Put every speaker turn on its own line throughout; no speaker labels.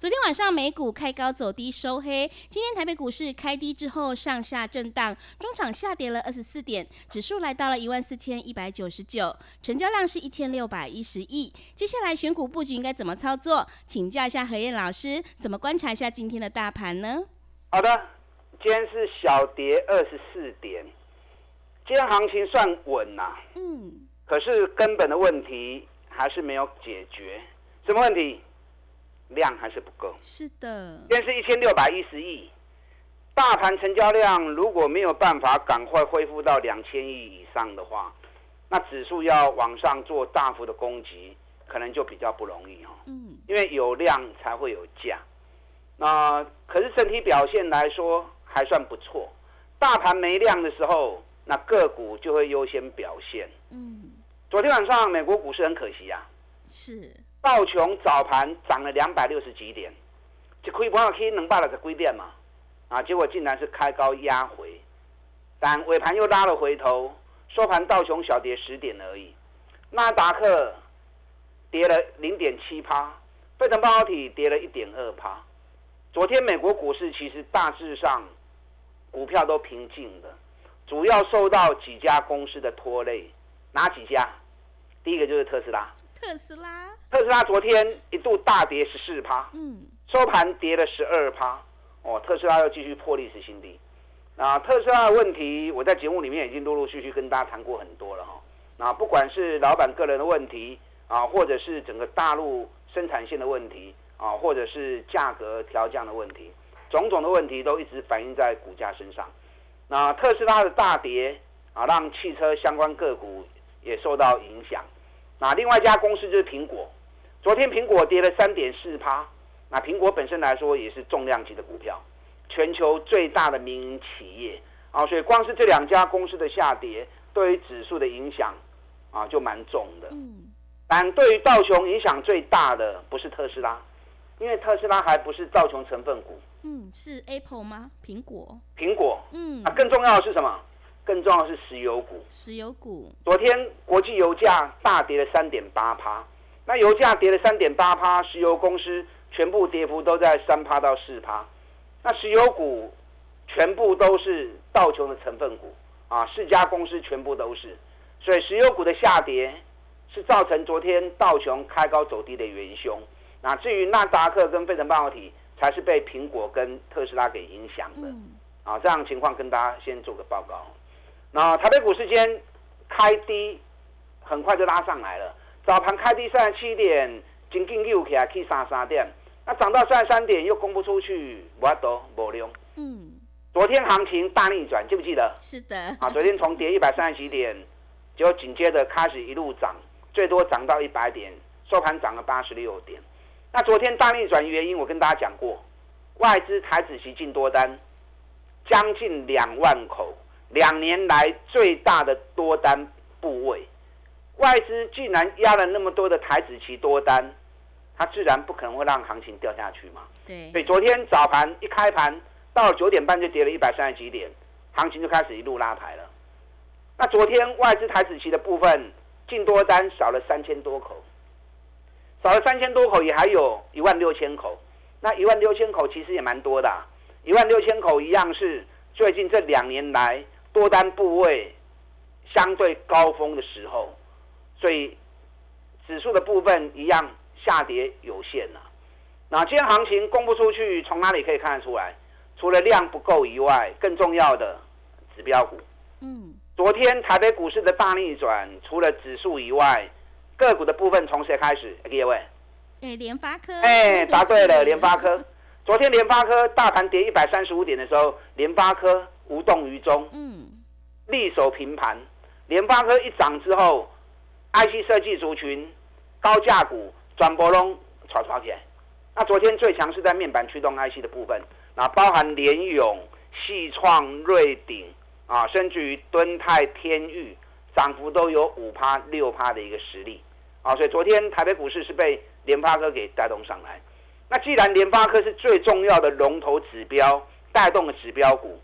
昨天晚上美股开高走低收黑，今天台北股市开低之后上下震荡，中场下跌了二十四点，指数来到了一万四千一百九十九，成交量是一千六百一十亿。接下来选股布局应该怎么操作？请教一下何燕老师，怎么观察一下今天的大盘呢？
好的，今天是小跌二十四点，今天行情算稳呐。嗯。可是根本的问题还是没有解决，什么问题？量还是不够，
是的，
现在是一千六百一十亿，大盘成交量如果没有办法赶快恢复到两千亿以上的话，那指数要往上做大幅的攻击，可能就比较不容易哦。嗯，因为有量才会有价，那可是整体表现来说还算不错。大盘没量的时候，那个股就会优先表现。嗯，昨天晚上美国股市很可惜啊，
是。
道琼早盘涨了两百六十几点，就可以不要可以能办了的规点嘛，啊，结果竟然是开高压回，但尾盘又拉了回头，收盘道琼小跌十点而已，纳达克跌了零点七趴，费城半导体跌了一点二趴。昨天美国股市其实大致上股票都平静的，主要受到几家公司的拖累，哪几家？第一个就是特斯拉。
特斯拉，
特斯拉昨天一度大跌十四趴，嗯，收盘跌了十二趴，哦，特斯拉又继续破历史新低。那特斯拉的问题，我在节目里面已经陆陆续续跟大家谈过很多了哈。那不管是老板个人的问题啊，或者是整个大陆生产线的问题啊，或者是价格调降的问题，种种的问题都一直反映在股价身上。那特斯拉的大跌啊，让汽车相关个股也受到影响。那另外一家公司就是苹果，昨天苹果跌了三点四趴。那苹果本身来说也是重量级的股票，全球最大的民营企业啊，所以光是这两家公司的下跌，对于指数的影响啊就蛮重的。嗯，但对于道琼影响最大的不是特斯拉，因为特斯拉还不是道琼成分股。
嗯，是 Apple 吗？苹果？
苹果。嗯，啊，更重要的是什么？更重要的是石油股，
石油股。
昨天国际油价大跌了三点八趴，那油价跌了三点八趴，石油公司全部跌幅都在三趴到四趴，那石油股全部都是道琼的成分股啊，四家公司全部都是，所以石油股的下跌是造成昨天道琼开高走低的元凶。那至于纳达克跟费城半导体，才是被苹果跟特斯拉给影响的啊，这样情况跟大家先做个报告。那台北股市间开低，很快就拉上来了。早盘开低三十七点，紧紧又起来去三三点，那涨到三十三点又攻不出去，无多无量。嗯，昨天行情大逆转，记不记得？
是的。
啊，昨天从跌一百三十几点，就紧接着开始一路涨，最多涨到一百点，收盘涨了八十六点。那昨天大逆转原因，我跟大家讲过，外资台子期进多单，将近两万口。两年来最大的多单部位，外资竟然压了那么多的台子期多单，它自然不可能会让行情掉下去嘛。
对，
所以昨天早盘一开盘到九点半就跌了一百三十几点，行情就开始一路拉抬了。那昨天外资台子期的部分进多单少了三千多口，少了三千多口，也还有一万六千口。那一万六千口其实也蛮多的，一万六千口一样是最近这两年来。多单部位相对高峰的时候，所以指数的部分一样下跌有限了。那今天行情公布出去，从哪里可以看得出来？除了量不够以外，更重要的指标股。嗯，昨天台北股市的大逆转，除了指数以外，个股的部分从谁开始？各位，
哎，联发科。
哎，答对了，联发科。昨天联发科大盘跌一百三十五点的时候，联发科无动于衷。嗯。力守平盘。联发科一涨之后，IC 设计族群高价股转波龙炒炒起来。那昨天最强是在面板驱动 IC 的部分，那包含联勇、细创、瑞鼎啊，甚至于敦泰、天域，涨幅都有五趴、六趴的一个实力啊。所以昨天台北股市是被联发科给带动上来。那既然联发科是最重要的龙头指标带动的指标股，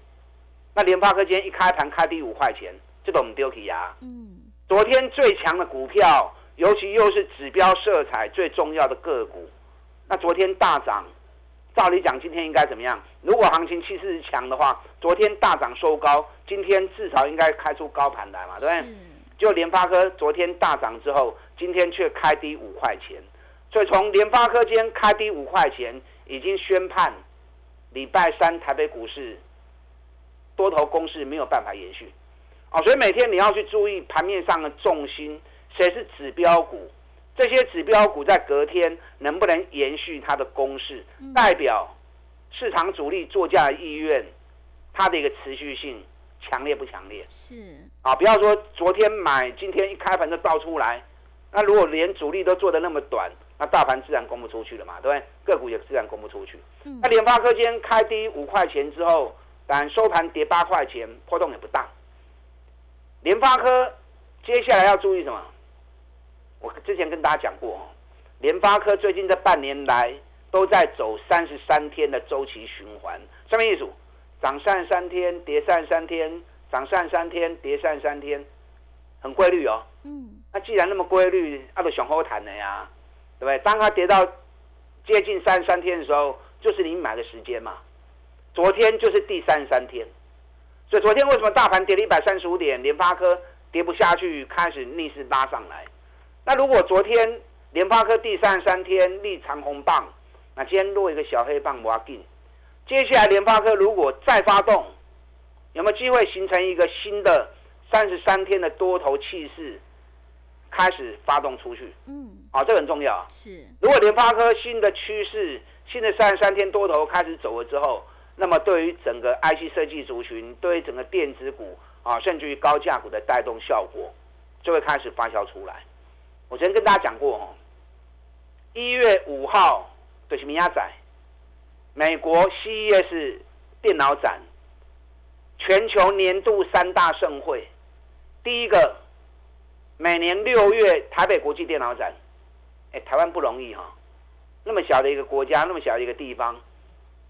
那联发科今天一开盘开低五块钱。这个我们丢起啊！嗯，昨天最强的股票，尤其又是指标色彩最重要的个股，那昨天大涨，照理讲今天应该怎么样？如果行情气势强的话，昨天大涨收高，今天至少应该开出高盘来嘛，对不对？就联发科昨天大涨之后，今天却开低五块钱，所以从联发科今天开低五块钱，已经宣判礼拜三台北股市多头攻势没有办法延续。哦，所以每天你要去注意盘面上的重心，谁是指标股？这些指标股在隔天能不能延续它的攻势，代表市场主力作价意愿，它的一个持续性强烈不强烈？
是
啊，不要说昨天买，今天一开盘就倒出来，那如果连主力都做的那么短，那大盘自然攻不出去了嘛，对不对？个股也自然攻不出去。那联发科今天开低五块钱之后，但收盘跌八块钱，波动也不大。联发科接下来要注意什么？我之前跟大家讲过，联发科最近这半年来都在走三十三天的周期循环，什么意思？涨上三天，跌三十三天，涨上三天，跌三十三天，很规律哦。嗯。那既然那么规律，那就雄厚谈的呀，对不对？当它跌到接近三十三天的时候，就是你买的时间嘛。昨天就是第三十三天。所以昨天为什么大盘跌了一百三十五点，联发科跌不下去，开始逆势拉上来？那如果昨天联发科第三十三天立长红棒，那今天落一个小黑棒，我要进。接下来联发科如果再发动，有没有机会形成一个新的三十三天的多头气势，开始发动出去？嗯，啊，这很重要。
是，
如果联发科新的趋势，新的三十三天多头开始走了之后。那么，对于整个 IC 设计族群，对于整个电子股啊，甚至于高价股的带动效果，就会开始发酵出来。我昨天跟大家讲过哦，一月五号就是米亚仔，美国 CES 电脑展，全球年度三大盛会，第一个每年六月台北国际电脑展，哎，台湾不容易哈，那么小的一个国家，那么小的一个地方。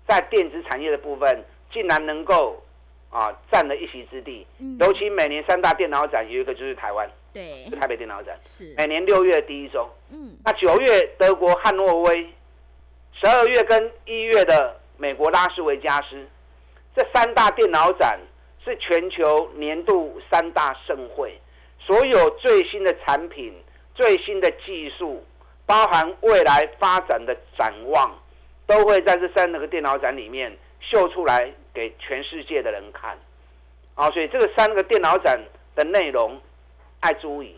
在电子产业的部分，竟然能够啊占了一席之地。尤其每年三大电脑展有一个就是台湾，
对，
是台北电脑展，
是
每年六月第一周。嗯，那九月德国汉诺威，十二月跟一月的美国拉斯维加斯，这三大电脑展是全球年度三大盛会，所有最新的产品、最新的技术，包含未来发展的展望。都会在这三个电脑展里面秀出来给全世界的人看，啊，所以这个三个电脑展的内容，爱注意，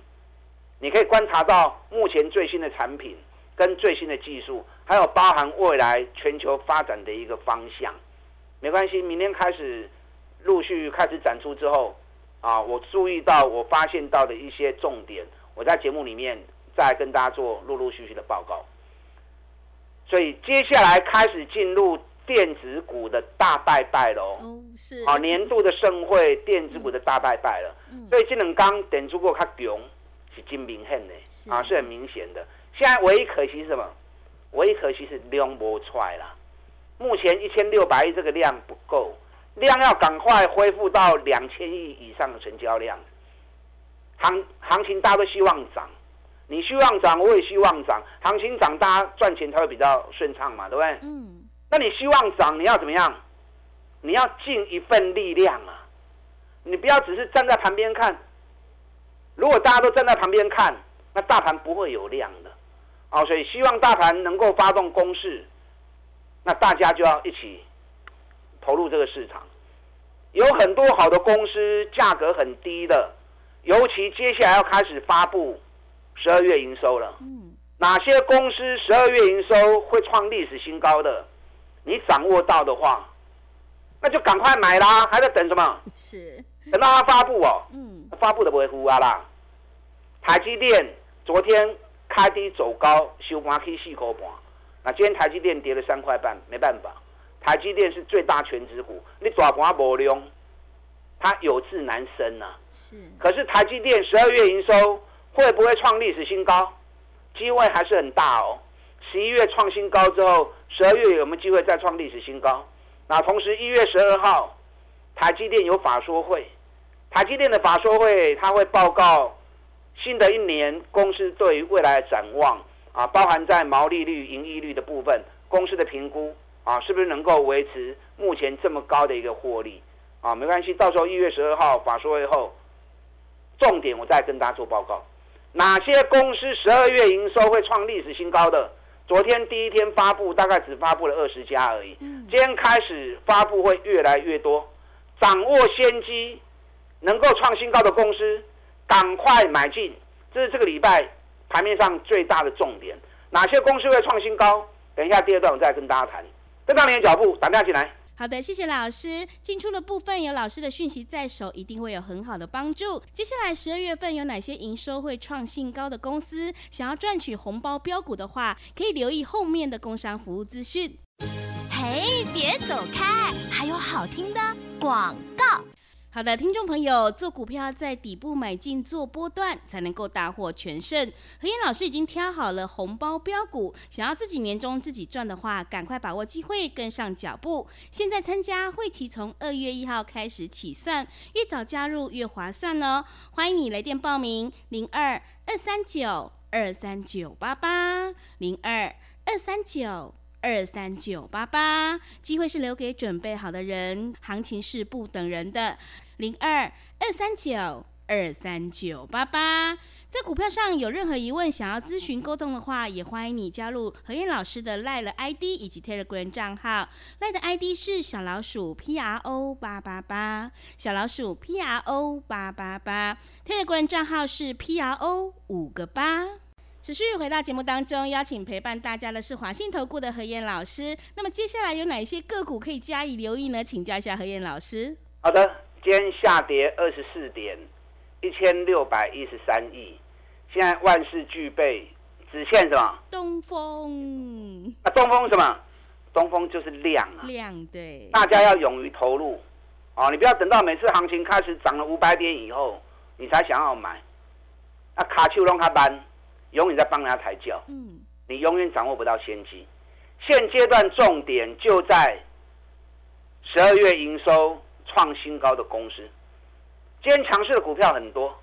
你可以观察到目前最新的产品跟最新的技术，还有包含未来全球发展的一个方向。没关系，明天开始陆续开始展出之后，啊，我注意到我发现到的一些重点，我在节目里面再跟大家做陆陆续续的报告。所以接下来开始进入电子股的大拜拜喽。
哦，是。
啊，年度的盛会，电子股的大拜拜了。嗯。所以这两刚点出过较强，是真明显的。啊，是很明显的。现在唯一可惜是什么？唯一可惜是量不出来了。目前一千六百亿这个量不够，量要赶快恢复到两千亿以上的成交量。行行情大家都希望涨。你希望涨，我也希望涨，行情涨，大家赚钱才会比较顺畅嘛，对不对？嗯。那你希望涨，你要怎么样？你要尽一份力量啊！你不要只是站在旁边看。如果大家都站在旁边看，那大盘不会有量的。哦，所以希望大盘能够发动攻势，那大家就要一起投入这个市场。有很多好的公司，价格很低的，尤其接下来要开始发布。十二月营收了，哪些公司十二月营收会创历史新高？的，你掌握到的话，那就赶快买啦，还在等什么？
是
等到它发布哦。嗯。发布的不会呼啊啦。台积电昨天开低走高，收盘去四块半。那今天台积电跌了三块半，没办法。台积电是最大全值股，你大盘无量，它有志难伸呐。是。可是台积电十二月营收会不会创历史新高？机会还是很大哦。十一月创新高之后，十二月有没有机会再创历史新高？那同时一月十二号，台积电有法说会，台积电的法说会，它会报告新的一年公司对于未来的展望啊，包含在毛利率、盈利率的部分，公司的评估啊，是不是能够维持目前这么高的一个获利啊？没关系，到时候一月十二号法说会后，重点我再跟大家做报告，哪些公司十二月营收会创历史新高？的昨天第一天发布，大概只发布了二十家而已。今天开始发布会越来越多，掌握先机，能够创新高的公司，赶快买进。这是这个礼拜盘面上最大的重点。哪些公司会创新高？等一下第二段我再跟大家谈。跟上你的脚步，打电话进来。
好的，谢谢老师。进出的部分有老师的讯息在手，一定会有很好的帮助。接下来十二月份有哪些营收会创新高的公司？想要赚取红包标股的话，可以留意后面的工商服务资讯。
嘿，别走开，还有好听的广告。
好的，听众朋友，做股票在底部买进做波段，才能够大获全胜。何燕老师已经挑好了红包标股，想要自己年终自己赚的话，赶快把握机会，跟上脚步。现在参加会期从二月一号开始起算，越早加入越划算哦。欢迎你来电报名：零二二三九二三九八八零二二三九。二三九八八，机会是留给准备好的人，行情是不等人的。零二二三九二三九八八，在股票上有任何疑问，想要咨询沟通的话，也欢迎你加入何燕老师的赖的 ID 以及 Telegram 账号。赖的 ID 是小老鼠 P R O 八八八，小老鼠 P R O 八八八，Telegram 账号是 P R O 五个八。持续回到节目当中，邀请陪伴大家的是华信投顾的何燕老师。那么接下来有哪一些个股可以加以留意呢？请教一下何燕老师。
好的，今天下跌二十四点，一千六百一十三亿。现在万事俱备，只欠什么？
东风。
啊东风什么？东风就是量啊。
量对。
大家要勇于投入啊！你不要等到每次行情开始涨了五百点以后，你才想要买。啊卡丘龙卡班。永远在帮人家抬轿，嗯，你永远掌握不到先机。现阶段重点就在十二月营收创新高的公司。今天强势的股票很多，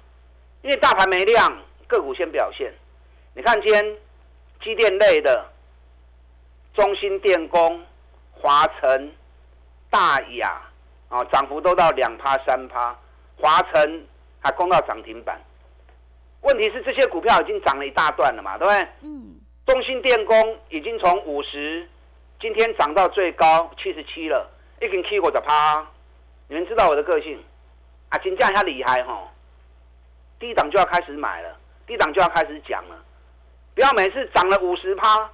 因为大盘没量，个股先表现。你看今天机电类的，中芯电工、华晨、大雅啊，涨幅都到两趴三趴，华晨还攻到涨停板。问题是这些股票已经涨了一大段了嘛，对不对？嗯。中芯电工已经从五十，今天涨到最高七十七了，已经 K 过的趴。你们知道我的个性啊，金价一下厉害哈，低档就要开始买了，低档就要开始讲了，不要每次涨了五十趴，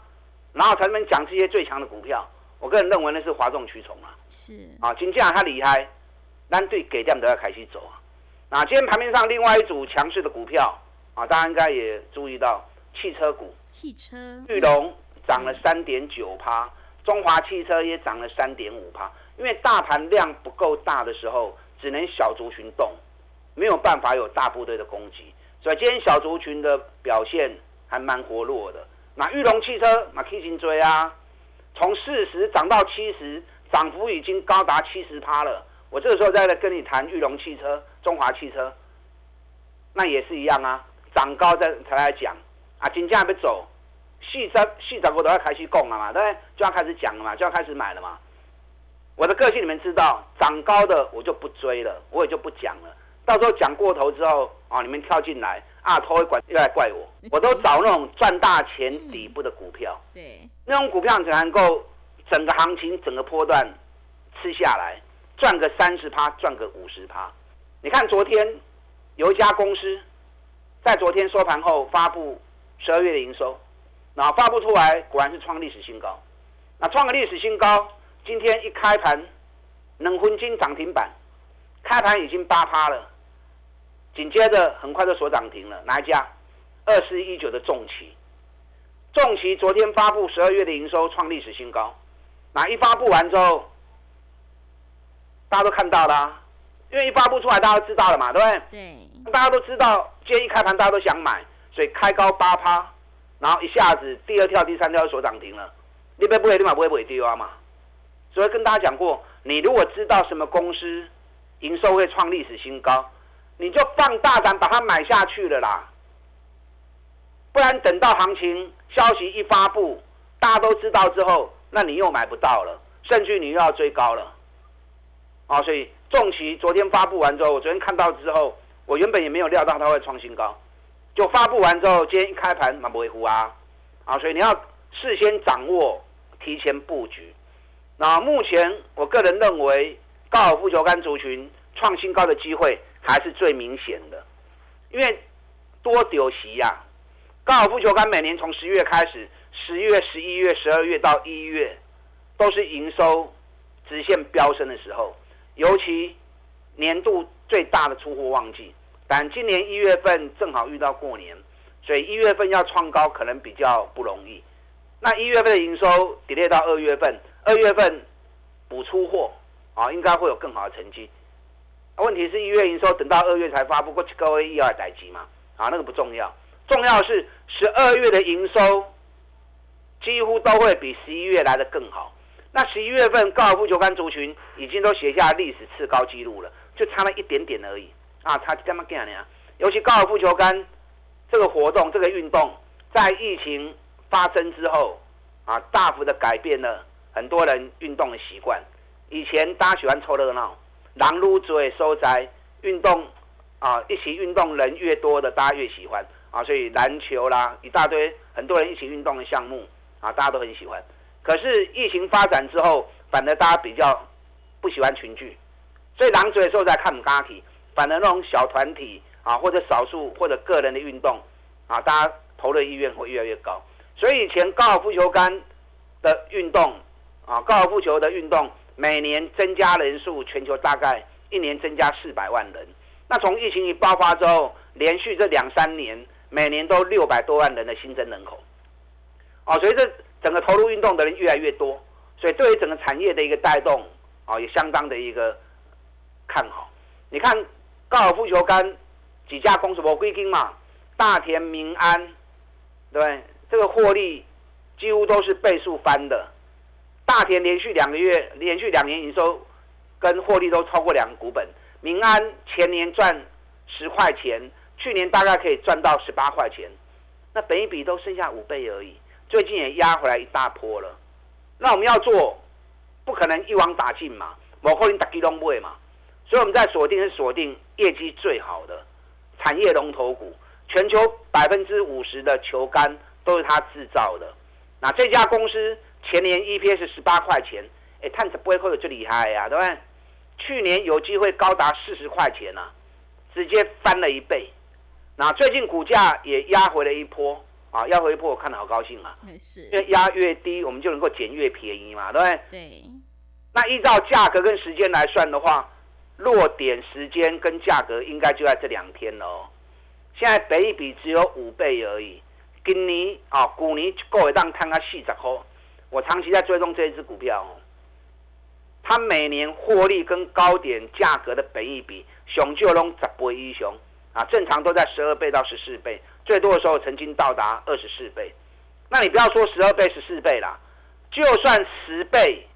然后才能讲这些最强的股票。我个人认为那是哗众取宠啊。
是。
啊，金价它厉害，单对给量都要开始走啊。那今天盘面上另外一组强势的股票。啊，大家应该也注意到汽车股，
汽车
玉龙涨了三点九趴，中华汽车也涨了三点五趴。因为大盘量不够大的时候，只能小族群动，没有办法有大部队的攻击，所以今天小族群的表现还蛮活络的。那玉龙汽车，那 K 型追啊，从四十涨到七十，涨幅已经高达七十趴了。我这个时候再来跟你谈玉龙汽车、中华汽车，那也是一样啊。涨高再才来讲啊，金价要走，细涨细涨股都要开始供了嘛，对不对？就要开始讲了嘛，就要开始买了嘛。我的个性你们知道，涨高的我就不追了，我也就不讲了。到时候讲过头之后啊，你们跳进来啊，头会管又来怪我。我都找那种赚大钱底部的股票，
对，
那种股票才能够整个行情整个波段吃下来，赚个三十趴，赚个五十趴。你看昨天有一家公司。在昨天收盘后发布十二月的营收，那发布出来果然是创历史新高，那创个历史新高，今天一开盘，能分金涨停板，开盘已经八趴了，紧接着很快就锁涨停了。哪一家？二四一九的重旗，重旗昨天发布十二月的营收创历史新高，那一发布完之后，大家都看到了，因为一发布出来大家都知道了嘛，对不对？
对。
大家都知道，今天一开盘大家都想买，所以开高八趴，然后一下子第二跳、第三跳就锁涨停了。你别不会立马不会不会丢啊嘛？所以跟大家讲过，你如果知道什么公司营收会创历史新高，你就放大胆把它买下去了啦。不然等到行情消息一发布，大家都知道之后，那你又买不到了，甚至你又要追高了。啊，所以重旗昨天发布完之后，我昨天看到之后，我原本也没有料到它会创新高，就发布完之后，今天一开盘蛮不会糊啊，啊，所以你要事先掌握，提前布局。那目前我个人认为，高尔夫球杆族群创新高的机会还是最明显的，因为多丢席呀。高尔夫球杆每年从十月开始，十月、十一月、十二月到一月，都是营收直线飙升的时候，尤其年度最大的出货旺季。但今年一月份正好遇到过年，所以一月份要创高可能比较不容易。那一月份的营收 delay 到二月份，二月份补出货啊，应该会有更好的成绩。问题是一月营收等到二月才发布，过去各位意外待机嘛？啊，那个不重要。重要是十二月的营收几乎都会比十一月来的更好。那十一月份高尔夫球杆族群已经都写下历史次高纪录了，就差了一点点而已啊！差这么点呢？尤其高尔夫球杆这个活动、这个运动，在疫情发生之后啊，大幅的改变了很多人运动的习惯。以前大家喜欢凑热闹，狼撸嘴收窄运动啊，一起运动人越多的，大家越喜欢。啊，所以篮球啦，一大堆很多人一起运动的项目啊，大家都很喜欢。可是疫情发展之后，反而大家比较不喜欢群聚，所以狼嘴的时候在看唔家体，反而那种小团体啊，或者少数或者个人的运动啊，大家投的意愿会越来越高。所以以前高尔夫球杆的运动啊，高尔夫球的运动每年增加人数，全球大概一年增加四百万人。那从疫情一爆发之后，连续这两三年。每年都六百多万人的新增人口，哦，所以这整个投入运动的人越来越多，所以对于整个产业的一个带动，哦，也相当的一个看好。你看高尔夫球杆几家公司，我归金嘛，大田、民安，对，这个获利几乎都是倍数翻的。大田连续两个月，连续两年营收跟获利都超过两股本，民安前年赚十块钱。去年大概可以赚到十八块钱，那本一比都剩下五倍而已。最近也压回来一大波了。那我们要做，不可能一网打尽嘛，某可能打基隆位嘛。所以我们在锁定是锁定业绩最好的产业龙头股，全球百分之五十的球杆都是它制造的。那这家公司前年 EPS 十八块钱，哎，探子不会扣的最厉害呀，对不对？去年有机会高达四十块钱呐，直接翻了一倍。那最近股价也压回了一波啊，要回破，我看得好高兴啊！
是，
因为压越低，我们就能够捡越便宜嘛，对不对？
对。
那依照价格跟时间来算的话，落点时间跟价格应该就在这两天喽。现在北一比只有五倍而已，今年啊，股年够一档摊个四十块。我长期在追踪这一只股票，它每年获利跟高点价格的本益比，熊就拢十倍以上。啊，正常都在十二倍到十四倍，最多的时候曾经到达二十四倍。那你不要说十二倍、十四倍啦，就算十倍，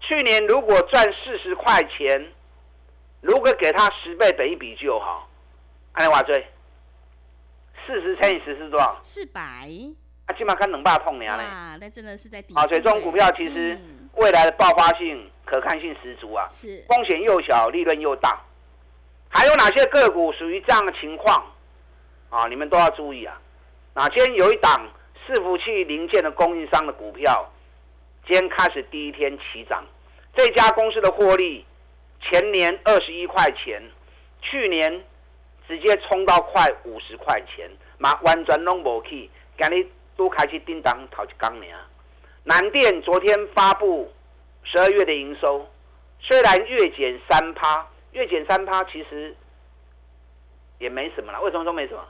去年如果赚四十块钱，如果给他十倍本一比就好。安利瓦追，四十乘以十是多少？
四百。
啊，起码看能霸碰你啊
啊，那真的是在底。
啊，所以这种股票其实未来的爆发性、可看性十足啊。
是。
风险又小，利润又大。还有哪些个股属于这样的情况啊？你们都要注意啊！哪天有一档伺服器零件的供应商的股票，今天开始第一天起涨，这家公司的获利前年二十一块钱，去年直接冲到快五十块钱，嘛完全拢无去，今日都开始叮当头一缸呢。南电昨天发布十二月的营收，虽然月减三趴，月减三趴其实也没什么了。为什么说没什么？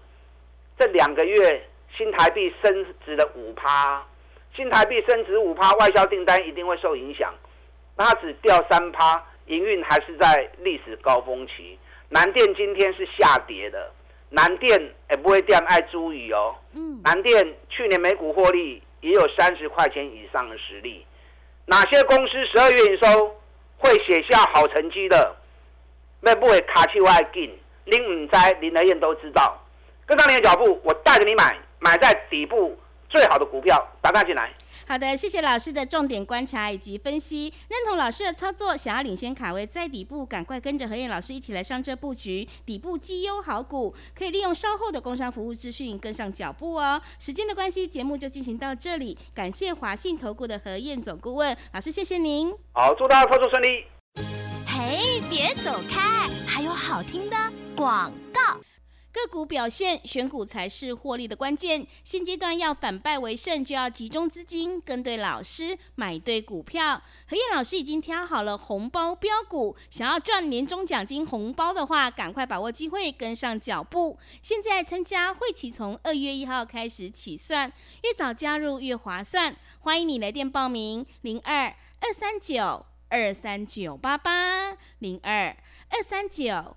这两个月新台币升值了五趴，新台币升值五趴，外销订单一定会受影响。那它只掉三趴，营运还是在历史高峰期。南电今天是下跌的，南电也不会掉，爱注意哦。嗯，南电去年每股获利也有三十块钱以上的实力。哪些公司十二月营收会写下好成绩的？那不会卡去外进，林五灾林德燕都知道。跟上你的脚步，我带着你买，买在底部最好的股票，打大进来。
好的，谢谢老师的重点观察以及分析，认同老师的操作，想要领先卡位在底部，赶快跟着何燕老师一起来上车布局底部绩优好股，可以利用稍后的工商服务资讯跟上脚步哦。时间的关系，节目就进行到这里，感谢华信投顾的何燕总顾问老师，谢谢您。
好，祝大家操作顺利。
嘿，别走开，还有好听的广告。
个股表现，选股才是获利的关键。现阶段要反败为胜，就要集中资金，跟对老师，买对股票。何燕老师已经挑好了红包标股，想要赚年终奖金红包的话，赶快把握机会，跟上脚步。现在参加会期从二月一号开始起算，越早加入越划算。欢迎你来电报名：零二二三九二三九八八零二二三九。